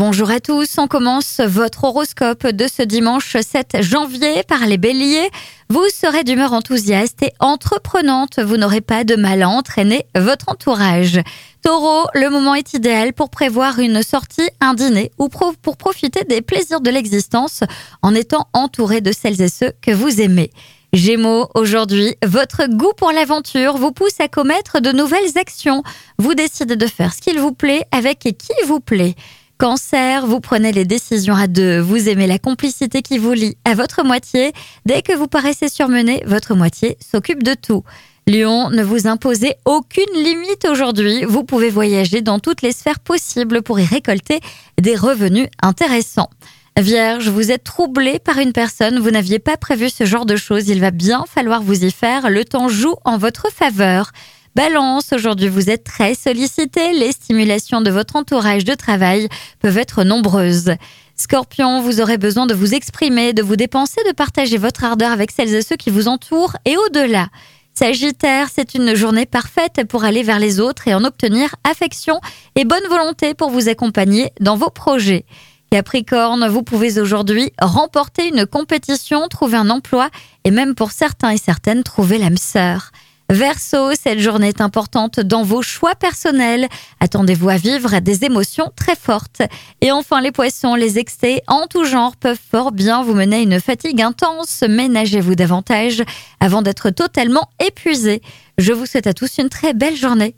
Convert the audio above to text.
bonjour à tous. On commence votre horoscope de ce dimanche 7 janvier par les béliers. Vous serez d'humeur enthousiaste et entreprenante. Vous n'aurez pas de mal à entraîner votre entourage. Taureau, le moment est idéal pour prévoir une sortie, un dîner ou pour profiter des plaisirs de l'existence en étant entouré de celles et ceux que vous aimez. Gémeaux, aujourd'hui, votre goût pour l'aventure vous pousse à commettre de nouvelles actions. Vous décidez de faire ce qu'il vous plaît avec qui vous plaît. Cancer, vous prenez les décisions à deux. Vous aimez la complicité qui vous lie à votre moitié. Dès que vous paraissez surmené, votre moitié s'occupe de tout. Lion, ne vous imposez aucune limite aujourd'hui. Vous pouvez voyager dans toutes les sphères possibles pour y récolter des revenus intéressants. Vierge, vous êtes troublé par une personne, vous n'aviez pas prévu ce genre de choses, il va bien falloir vous y faire, le temps joue en votre faveur. Balance, aujourd'hui vous êtes très sollicité, les stimulations de votre entourage de travail peuvent être nombreuses. Scorpion, vous aurez besoin de vous exprimer, de vous dépenser, de partager votre ardeur avec celles et ceux qui vous entourent et au-delà. Sagittaire, c'est une journée parfaite pour aller vers les autres et en obtenir affection et bonne volonté pour vous accompagner dans vos projets. Capricorne, vous pouvez aujourd'hui remporter une compétition, trouver un emploi et même pour certains et certaines trouver l'âme sœur. Verseau, cette journée est importante dans vos choix personnels. Attendez-vous à vivre des émotions très fortes. Et enfin, les poissons, les excès en tout genre peuvent fort bien vous mener à une fatigue intense. Ménagez-vous davantage avant d'être totalement épuisé. Je vous souhaite à tous une très belle journée.